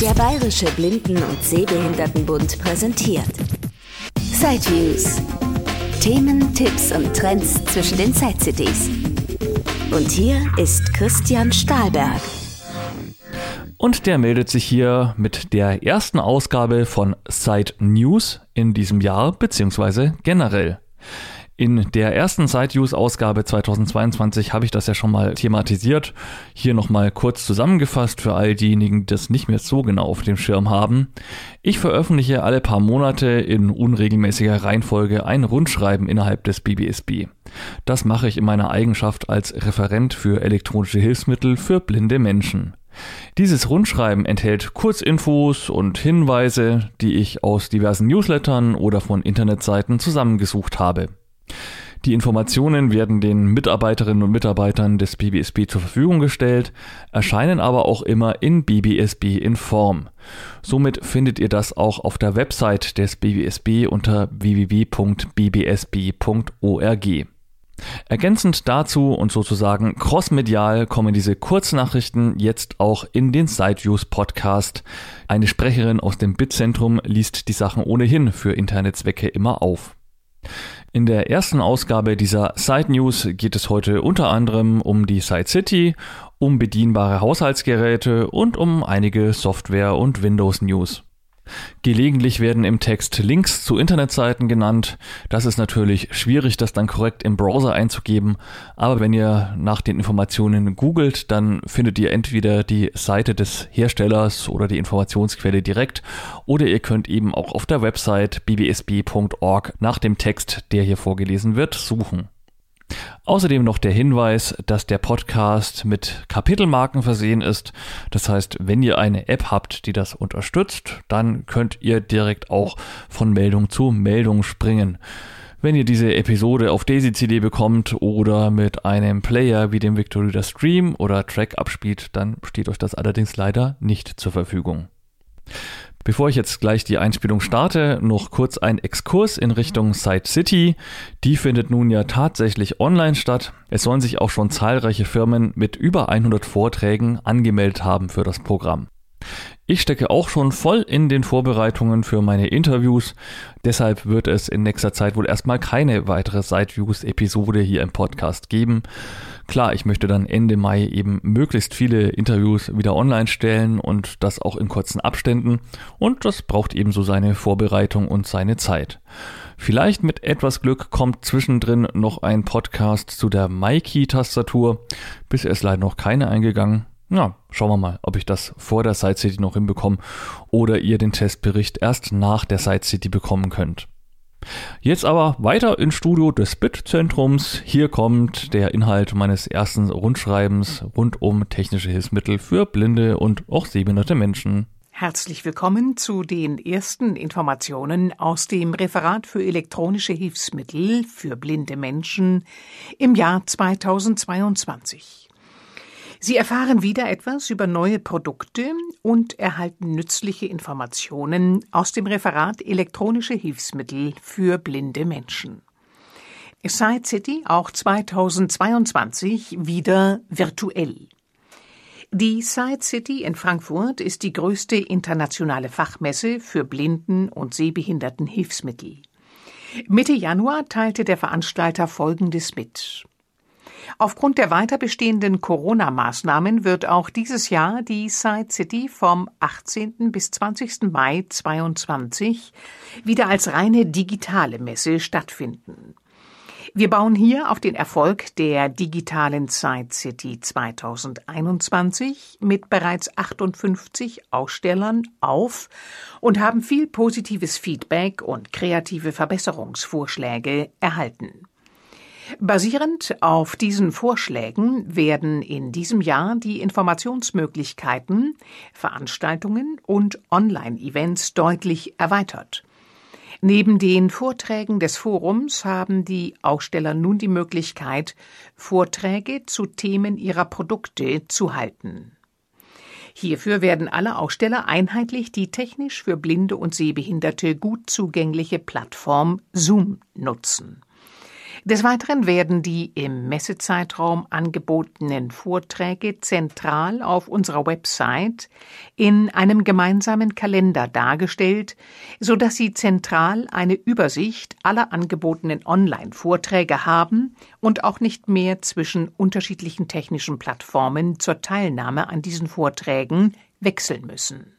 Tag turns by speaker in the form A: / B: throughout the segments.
A: Der Bayerische Blinden- und Sehbehindertenbund präsentiert Sideviews. Themen, Tipps und Trends zwischen den Side-Cities. Und hier ist Christian Stahlberg.
B: Und der meldet sich hier mit der ersten Ausgabe von Side News in diesem Jahr, beziehungsweise generell. In der ersten Side-Use-Ausgabe 2022 habe ich das ja schon mal thematisiert. Hier nochmal kurz zusammengefasst für all diejenigen, die das nicht mehr so genau auf dem Schirm haben. Ich veröffentliche alle paar Monate in unregelmäßiger Reihenfolge ein Rundschreiben innerhalb des BBSB. Das mache ich in meiner Eigenschaft als Referent für elektronische Hilfsmittel für blinde Menschen. Dieses Rundschreiben enthält Kurzinfos und Hinweise, die ich aus diversen Newslettern oder von Internetseiten zusammengesucht habe. Die Informationen werden den Mitarbeiterinnen und Mitarbeitern des BBSB zur Verfügung gestellt, erscheinen aber auch immer in BBSB in Form. Somit findet ihr das auch auf der Website des BBSB unter www.bbsb.org. Ergänzend dazu und sozusagen crossmedial kommen diese Kurznachrichten jetzt auch in den Sideviews Podcast. Eine Sprecherin aus dem Bitzentrum liest die Sachen ohnehin für interne Zwecke immer auf. In der ersten Ausgabe dieser Side News geht es heute unter anderem um die Side City, um bedienbare Haushaltsgeräte und um einige Software- und Windows-News. Gelegentlich werden im Text Links zu Internetseiten genannt. Das ist natürlich schwierig, das dann korrekt im Browser einzugeben. Aber wenn ihr nach den Informationen googelt, dann findet ihr entweder die Seite des Herstellers oder die Informationsquelle direkt. Oder ihr könnt eben auch auf der Website bbsb.org nach dem Text, der hier vorgelesen wird, suchen. Außerdem noch der Hinweis, dass der Podcast mit Kapitelmarken versehen ist. Das heißt, wenn ihr eine App habt, die das unterstützt, dann könnt ihr direkt auch von Meldung zu Meldung springen. Wenn ihr diese Episode auf Daisy CD bekommt oder mit einem Player wie dem Victoria Stream oder Track abspielt, dann steht euch das allerdings leider nicht zur Verfügung. Bevor ich jetzt gleich die Einspielung starte, noch kurz ein Exkurs in Richtung Side City. Die findet nun ja tatsächlich online statt. Es sollen sich auch schon zahlreiche Firmen mit über 100 Vorträgen angemeldet haben für das Programm. Ich stecke auch schon voll in den Vorbereitungen für meine Interviews. Deshalb wird es in nächster Zeit wohl erstmal keine weitere Sideviews-Episode hier im Podcast geben. Klar, ich möchte dann Ende Mai eben möglichst viele Interviews wieder online stellen und das auch in kurzen Abständen. Und das braucht ebenso seine Vorbereitung und seine Zeit. Vielleicht mit etwas Glück kommt zwischendrin noch ein Podcast zu der MyKey-Tastatur. Bisher ist leider noch keine eingegangen. Ja, schauen wir mal, ob ich das vor der Side City noch hinbekomme oder ihr den Testbericht erst nach der Side City bekommen könnt. Jetzt aber weiter ins Studio des BIT-Zentrums. Hier kommt der Inhalt meines ersten Rundschreibens rund um technische Hilfsmittel für blinde und auch sehbehinderte Menschen.
C: Herzlich willkommen zu den ersten Informationen aus dem Referat für elektronische Hilfsmittel für blinde Menschen im Jahr 2022. Sie erfahren wieder etwas über neue Produkte und erhalten nützliche Informationen aus dem Referat Elektronische Hilfsmittel für blinde Menschen. Side City auch 2022 wieder virtuell. Die Side City in Frankfurt ist die größte internationale Fachmesse für Blinden und Sehbehinderten Hilfsmittel. Mitte Januar teilte der Veranstalter Folgendes mit. Aufgrund der weiter bestehenden Corona-Maßnahmen wird auch dieses Jahr die Side City vom 18. bis 20. Mai 2022 wieder als reine digitale Messe stattfinden. Wir bauen hier auf den Erfolg der digitalen Side City 2021 mit bereits 58 Ausstellern auf und haben viel positives Feedback und kreative Verbesserungsvorschläge erhalten. Basierend auf diesen Vorschlägen werden in diesem Jahr die Informationsmöglichkeiten, Veranstaltungen und Online-Events deutlich erweitert. Neben den Vorträgen des Forums haben die Aussteller nun die Möglichkeit, Vorträge zu Themen ihrer Produkte zu halten. Hierfür werden alle Aussteller einheitlich die technisch für Blinde und Sehbehinderte gut zugängliche Plattform Zoom nutzen. Des Weiteren werden die im Messezeitraum angebotenen Vorträge zentral auf unserer Website in einem gemeinsamen Kalender dargestellt, so dass Sie zentral eine Übersicht aller angebotenen Online-Vorträge haben und auch nicht mehr zwischen unterschiedlichen technischen Plattformen zur Teilnahme an diesen Vorträgen wechseln müssen.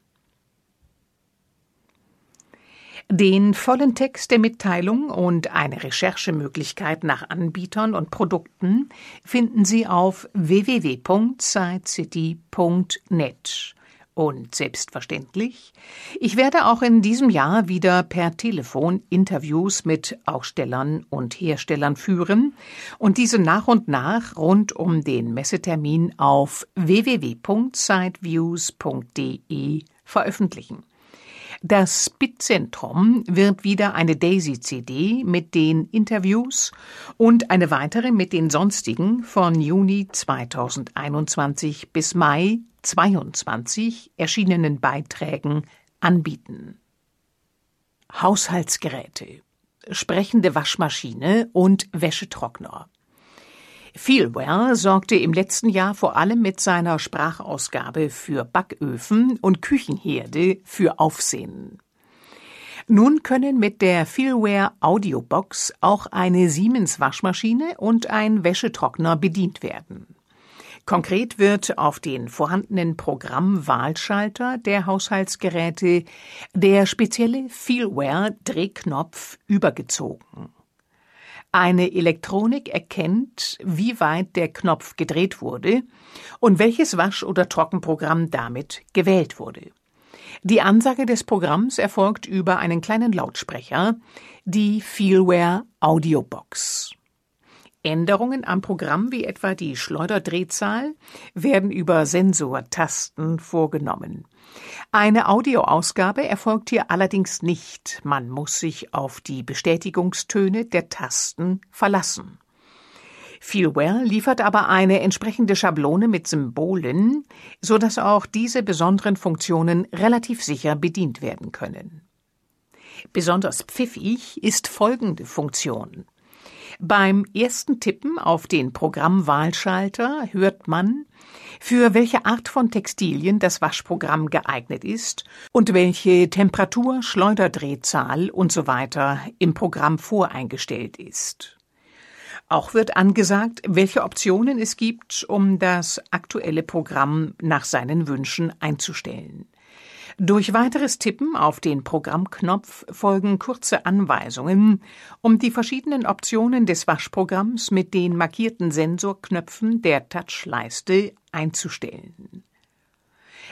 C: Den vollen Text der Mitteilung und eine Recherchemöglichkeit nach Anbietern und Produkten finden Sie auf www.sidecity.net. Und selbstverständlich, ich werde auch in diesem Jahr wieder per Telefon Interviews mit Ausstellern und Herstellern führen und diese nach und nach rund um den Messetermin auf www.sideviews.de veröffentlichen. Das Bitzentrum wird wieder eine Daisy-CD mit den Interviews und eine weitere mit den sonstigen von Juni 2021 bis Mai 2022 erschienenen Beiträgen anbieten. Haushaltsgeräte, sprechende Waschmaschine und Wäschetrockner. Feelware sorgte im letzten Jahr vor allem mit seiner Sprachausgabe für Backöfen und Küchenherde für Aufsehen. Nun können mit der Feelware Audiobox auch eine Siemens Waschmaschine und ein Wäschetrockner bedient werden. Konkret wird auf den vorhandenen Programmwahlschalter der Haushaltsgeräte der spezielle Feelware Drehknopf übergezogen. Eine Elektronik erkennt, wie weit der Knopf gedreht wurde und welches Wasch- oder Trockenprogramm damit gewählt wurde. Die Ansage des Programms erfolgt über einen kleinen Lautsprecher, die Feelware Audiobox. Änderungen am Programm wie etwa die Schleuderdrehzahl werden über Sensortasten vorgenommen. Eine Audioausgabe erfolgt hier allerdings nicht. Man muss sich auf die Bestätigungstöne der Tasten verlassen. Feelware liefert aber eine entsprechende Schablone mit Symbolen, so dass auch diese besonderen Funktionen relativ sicher bedient werden können. Besonders pfiffig ist folgende Funktion. Beim ersten Tippen auf den Programmwahlschalter hört man, für welche Art von Textilien das Waschprogramm geeignet ist und welche Temperatur, Schleuderdrehzahl usw. So im Programm voreingestellt ist. Auch wird angesagt, welche Optionen es gibt, um das aktuelle Programm nach seinen Wünschen einzustellen. Durch weiteres Tippen auf den Programmknopf folgen kurze Anweisungen, um die verschiedenen Optionen des Waschprogramms mit den markierten Sensorknöpfen der Touchleiste einzustellen.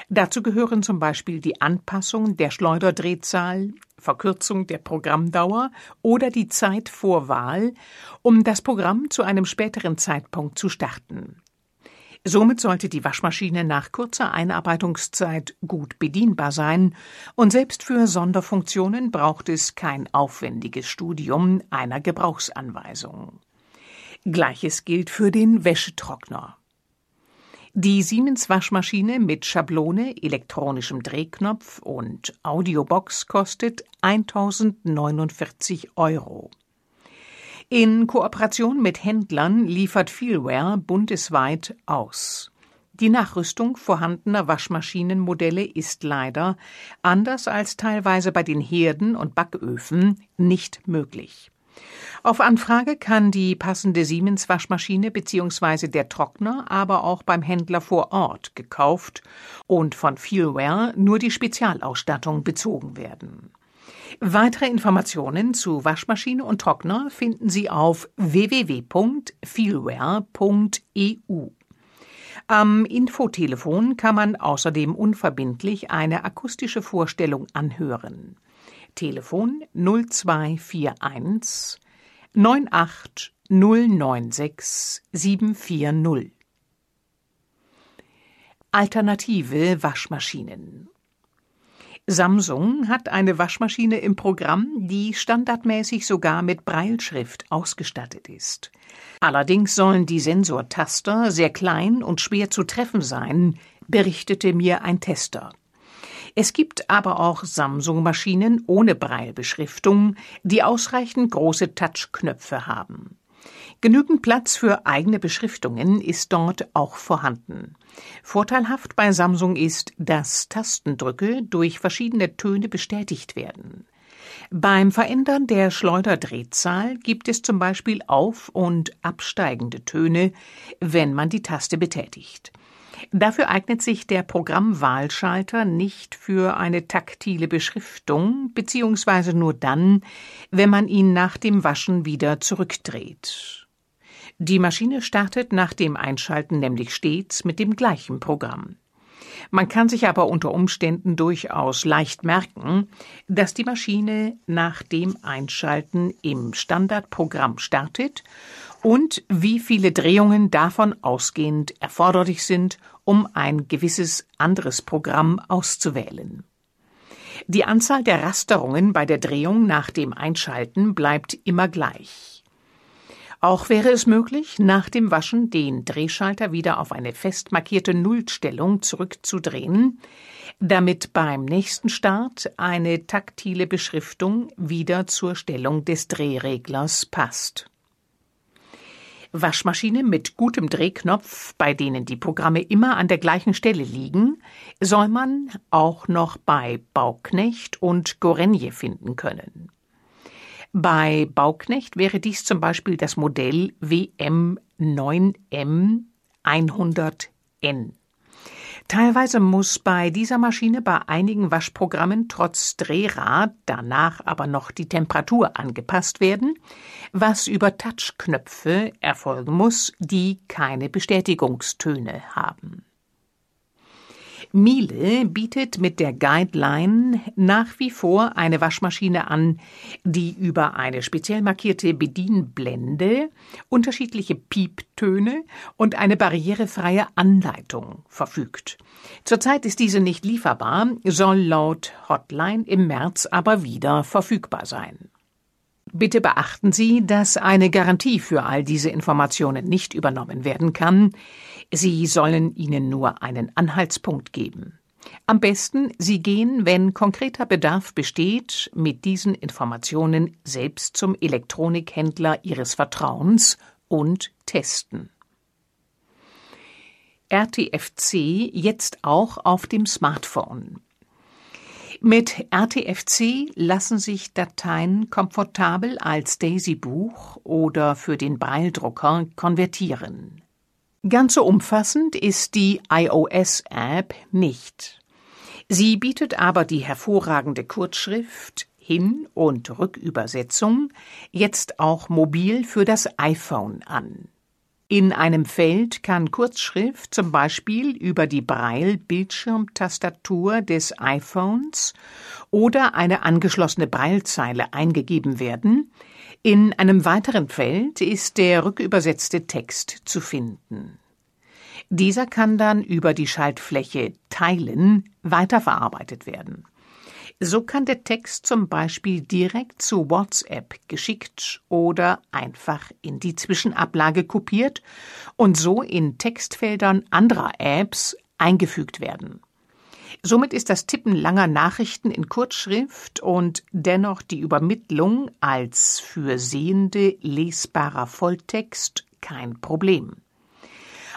C: Dazu gehören zum Beispiel die Anpassung der Schleuderdrehzahl, Verkürzung der Programmdauer oder die Zeitvorwahl, um das Programm zu einem späteren Zeitpunkt zu starten. Somit sollte die Waschmaschine nach kurzer Einarbeitungszeit gut bedienbar sein, und selbst für Sonderfunktionen braucht es kein aufwendiges Studium einer Gebrauchsanweisung. Gleiches gilt für den Wäschetrockner. Die Siemens Waschmaschine mit Schablone, elektronischem Drehknopf und Audiobox kostet 1049 Euro. In Kooperation mit Händlern liefert Feelware bundesweit aus. Die Nachrüstung vorhandener Waschmaschinenmodelle ist leider, anders als teilweise bei den Herden und Backöfen, nicht möglich. Auf Anfrage kann die passende Siemens Waschmaschine bzw. der Trockner aber auch beim Händler vor Ort gekauft und von Feelware nur die Spezialausstattung bezogen werden. Weitere Informationen zu Waschmaschine und Trockner finden Sie auf www.feelware.eu. Am Infotelefon kann man außerdem unverbindlich eine akustische Vorstellung anhören. Telefon 0241 98 096 740. Alternative Waschmaschinen Samsung hat eine Waschmaschine im Programm, die standardmäßig sogar mit Breilschrift ausgestattet ist. Allerdings sollen die Sensortaster sehr klein und schwer zu treffen sein, berichtete mir ein Tester. Es gibt aber auch Samsung-Maschinen ohne Breilbeschriftung, die ausreichend große Touchknöpfe haben. Genügend Platz für eigene Beschriftungen ist dort auch vorhanden. Vorteilhaft bei Samsung ist, dass Tastendrücke durch verschiedene Töne bestätigt werden. Beim Verändern der Schleuderdrehzahl gibt es zum Beispiel auf- und absteigende Töne, wenn man die Taste betätigt. Dafür eignet sich der Programmwahlschalter nicht für eine taktile Beschriftung, beziehungsweise nur dann, wenn man ihn nach dem Waschen wieder zurückdreht. Die Maschine startet nach dem Einschalten nämlich stets mit dem gleichen Programm. Man kann sich aber unter Umständen durchaus leicht merken, dass die Maschine nach dem Einschalten im Standardprogramm startet und wie viele Drehungen davon ausgehend erforderlich sind, um ein gewisses anderes Programm auszuwählen. Die Anzahl der Rasterungen bei der Drehung nach dem Einschalten bleibt immer gleich. Auch wäre es möglich, nach dem Waschen den Drehschalter wieder auf eine fest markierte Nullstellung zurückzudrehen, damit beim nächsten Start eine taktile Beschriftung wieder zur Stellung des Drehreglers passt. Waschmaschine mit gutem Drehknopf, bei denen die Programme immer an der gleichen Stelle liegen, soll man auch noch bei Bauknecht und Gorenje finden können. Bei Bauknecht wäre dies zum Beispiel das Modell WM 9M 100N. Teilweise muss bei dieser Maschine bei einigen Waschprogrammen trotz Drehrad danach aber noch die Temperatur angepasst werden, was über Touchknöpfe erfolgen muss, die keine Bestätigungstöne haben. Miele bietet mit der Guideline nach wie vor eine Waschmaschine an, die über eine speziell markierte Bedienblende, unterschiedliche Pieptöne und eine barrierefreie Anleitung verfügt. Zurzeit ist diese nicht lieferbar, soll laut Hotline im März aber wieder verfügbar sein. Bitte beachten Sie, dass eine Garantie für all diese Informationen nicht übernommen werden kann. Sie sollen Ihnen nur einen Anhaltspunkt geben. Am besten, Sie gehen, wenn konkreter Bedarf besteht, mit diesen Informationen selbst zum Elektronikhändler Ihres Vertrauens und testen. RTFC jetzt auch auf dem Smartphone. Mit RTFC lassen sich Dateien komfortabel als Daisy-Buch oder für den Braille-Drucker konvertieren. Ganz so umfassend ist die iOS-App nicht. Sie bietet aber die hervorragende Kurzschrift Hin- und Rückübersetzung jetzt auch mobil für das iPhone an. In einem Feld kann Kurzschrift zum Beispiel über die Braille-Bildschirmtastatur des iPhones oder eine angeschlossene Braillezeile eingegeben werden. In einem weiteren Feld ist der rückübersetzte Text zu finden. Dieser kann dann über die Schaltfläche Teilen weiterverarbeitet werden. So kann der Text zum Beispiel direkt zu WhatsApp geschickt oder einfach in die Zwischenablage kopiert und so in Textfeldern anderer Apps eingefügt werden. Somit ist das Tippen langer Nachrichten in Kurzschrift und dennoch die Übermittlung als für Sehende lesbarer Volltext kein Problem.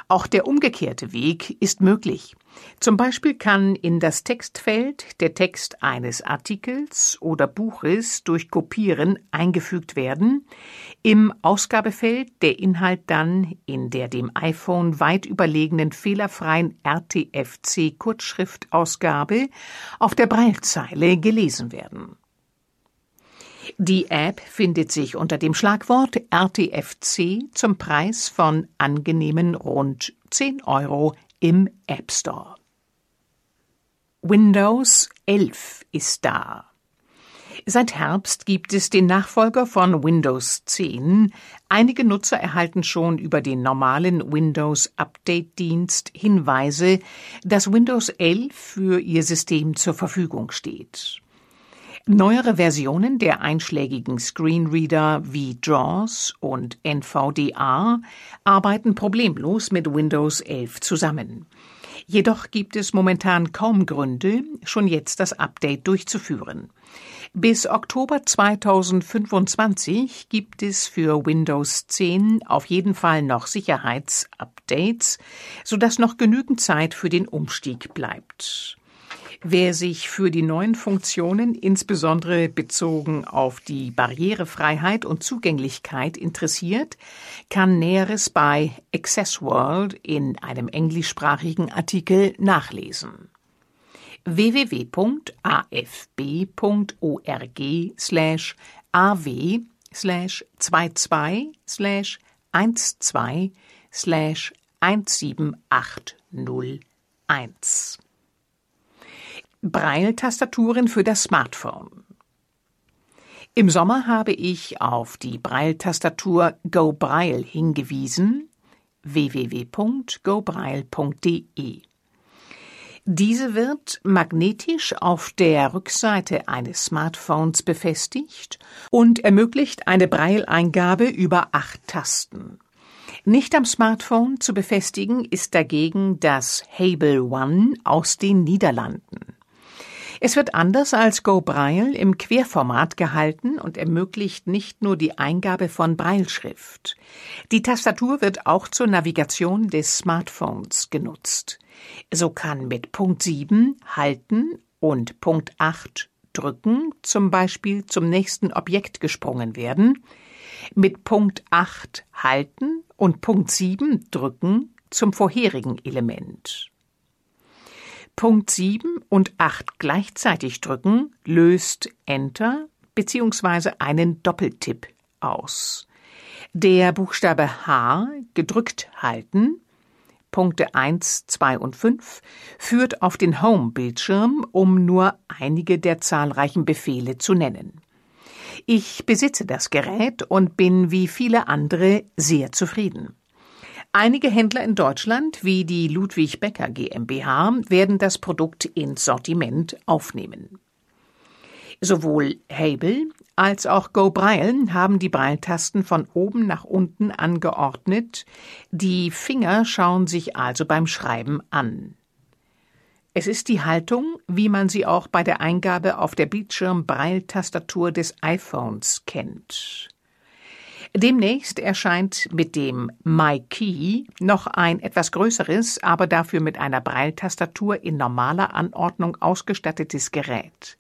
C: Auch der umgekehrte Weg ist möglich. Zum Beispiel kann in das Textfeld der Text eines Artikels oder Buches durch Kopieren eingefügt werden, im Ausgabefeld der Inhalt dann in der dem iPhone weit überlegenen fehlerfreien RTFC Kurzschriftausgabe auf der Braillezeile gelesen werden. Die App findet sich unter dem Schlagwort RTFC zum Preis von angenehmen rund 10 Euro im App Store. Windows 11 ist da. Seit Herbst gibt es den Nachfolger von Windows 10. Einige Nutzer erhalten schon über den normalen Windows Update Dienst Hinweise, dass Windows 11 für ihr System zur Verfügung steht. Neuere Versionen der einschlägigen Screenreader wie JAWS und NVDA arbeiten problemlos mit Windows 11 zusammen. Jedoch gibt es momentan kaum Gründe, schon jetzt das Update durchzuführen. Bis Oktober 2025 gibt es für Windows 10 auf jeden Fall noch Sicherheitsupdates, sodass noch genügend Zeit für den Umstieg bleibt. Wer sich für die neuen Funktionen, insbesondere bezogen auf die Barrierefreiheit und Zugänglichkeit interessiert, kann Näheres bei Access World in einem englischsprachigen Artikel nachlesen. www.afb.org slash aw slash 22 slash 12 slash 17801 Braille-Tastaturen für das Smartphone. Im Sommer habe ich auf die Braille-Tastatur Go hingewiesen www.gobraille.de. Diese wird magnetisch auf der Rückseite eines Smartphones befestigt und ermöglicht eine Braille-Eingabe über acht Tasten. Nicht am Smartphone zu befestigen ist dagegen das Hable One aus den Niederlanden. Es wird anders als Go Braille im Querformat gehalten und ermöglicht nicht nur die Eingabe von Brailleschrift. Die Tastatur wird auch zur Navigation des Smartphones genutzt. So kann mit Punkt 7 halten und Punkt 8 drücken zum Beispiel zum nächsten Objekt gesprungen werden, mit Punkt 8 halten und Punkt 7 drücken zum vorherigen Element. Punkt 7 und 8 gleichzeitig drücken löst Enter bzw. einen Doppeltipp aus. Der Buchstabe H gedrückt halten Punkte 1, 2 und 5 führt auf den Home-Bildschirm, um nur einige der zahlreichen Befehle zu nennen. Ich besitze das Gerät und bin wie viele andere sehr zufrieden. Einige Händler in Deutschland, wie die Ludwig Becker GmbH, werden das Produkt ins Sortiment aufnehmen. Sowohl Hable als auch Go Braille haben die Braille-Tasten von oben nach unten angeordnet. Die Finger schauen sich also beim Schreiben an. Es ist die Haltung, wie man sie auch bei der Eingabe auf der Bildschirm-Braille-Tastatur des iPhones kennt. Demnächst erscheint mit dem My Key noch ein etwas größeres, aber dafür mit einer Braille-Tastatur in normaler Anordnung ausgestattetes Gerät.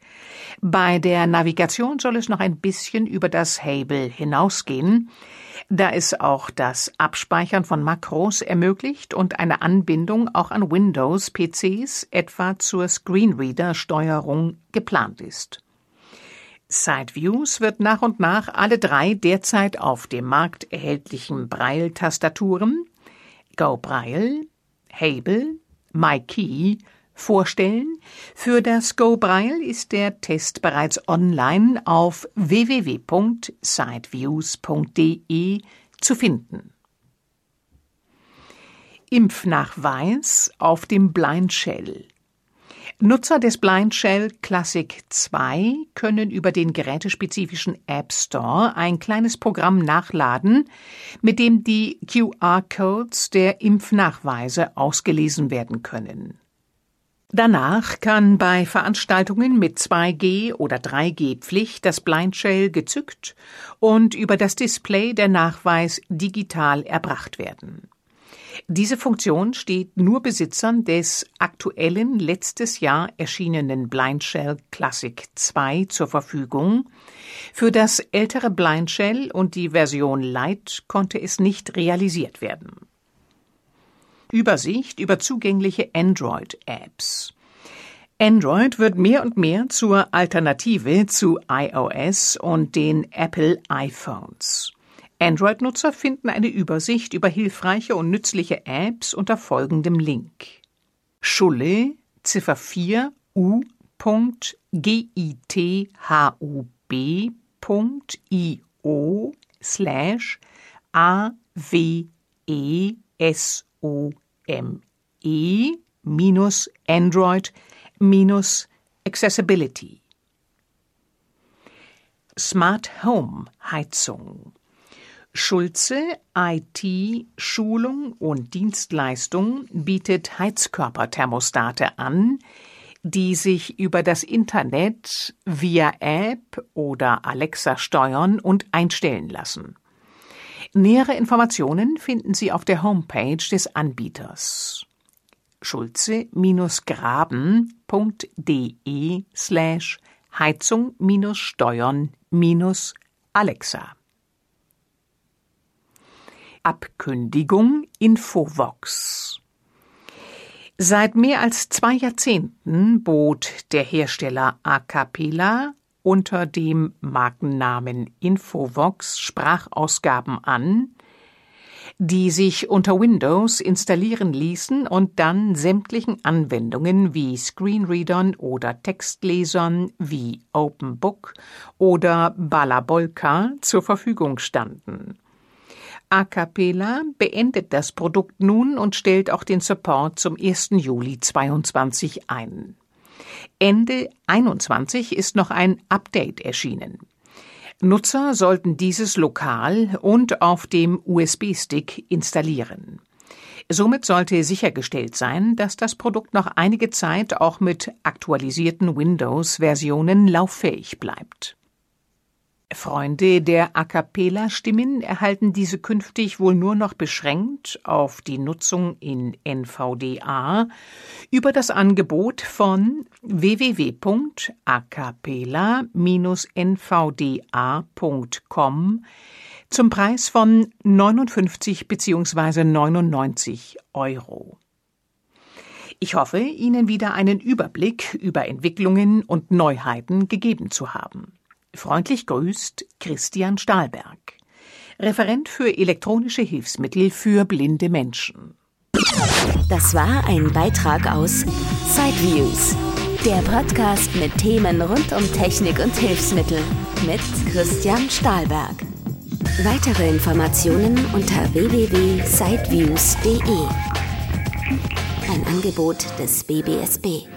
C: Bei der Navigation soll es noch ein bisschen über das Hable hinausgehen, da es auch das Abspeichern von Makros ermöglicht und eine Anbindung auch an Windows-PCs etwa zur Screenreader-Steuerung geplant ist. Sideviews wird nach und nach alle drei derzeit auf dem Markt erhältlichen Braille-Tastaturen Go Braille, Hable, MyKey vorstellen. Für das Go Braille ist der Test bereits online auf www.sideviews.de zu finden. Impfnachweis auf dem Blind Shell Nutzer des Blind Shell Classic 2 können über den gerätespezifischen App Store ein kleines Programm nachladen, mit dem die QR-Codes der Impfnachweise ausgelesen werden können. Danach kann bei Veranstaltungen mit 2G oder 3G-Pflicht das Blind Shell gezückt und über das Display der Nachweis digital erbracht werden. Diese Funktion steht nur Besitzern des aktuellen letztes Jahr erschienenen Blind Shell Classic 2 zur Verfügung. Für das ältere Blind Shell und die Version Lite konnte es nicht realisiert werden. Übersicht über zugängliche Android-Apps. Android wird mehr und mehr zur Alternative zu iOS und den Apple iPhones. Android-Nutzer finden eine Übersicht über hilfreiche und nützliche Apps unter folgendem Link. Schulle, Ziffer 4, u.github.io slash a w e s o m e minus Android minus Accessibility. Smart Home Heizung Schulze IT Schulung und Dienstleistung bietet Heizkörperthermostate an, die sich über das Internet via App oder Alexa steuern und einstellen lassen. Nähere Informationen finden Sie auf der Homepage des Anbieters schulze-graben.de slash Heizung-Steuern-Alexa. Abkündigung Infovox Seit mehr als zwei Jahrzehnten bot der Hersteller Acapella unter dem Markennamen Infovox Sprachausgaben an, die sich unter Windows installieren ließen und dann sämtlichen Anwendungen wie Screenreadern oder Textlesern wie OpenBook oder Balabolka zur Verfügung standen. A Cappella beendet das Produkt nun und stellt auch den Support zum 1. Juli 22 ein. Ende 21 ist noch ein Update erschienen. Nutzer sollten dieses lokal und auf dem USB-Stick installieren. Somit sollte sichergestellt sein, dass das Produkt noch einige Zeit auch mit aktualisierten Windows-Versionen lauffähig bleibt. Freunde der A cappella Stimmen erhalten diese künftig wohl nur noch beschränkt auf die Nutzung in NVDA über das Angebot von www.acapella-nvda.com zum Preis von 59 bzw. 99 Euro. Ich hoffe, Ihnen wieder einen Überblick über Entwicklungen und Neuheiten gegeben zu haben. Freundlich grüßt Christian Stahlberg, Referent für elektronische Hilfsmittel für blinde Menschen.
A: Das war ein Beitrag aus Sideviews, der Podcast mit Themen rund um Technik und Hilfsmittel mit Christian Stahlberg. Weitere Informationen unter www.sideviews.de. Ein Angebot des BBSB.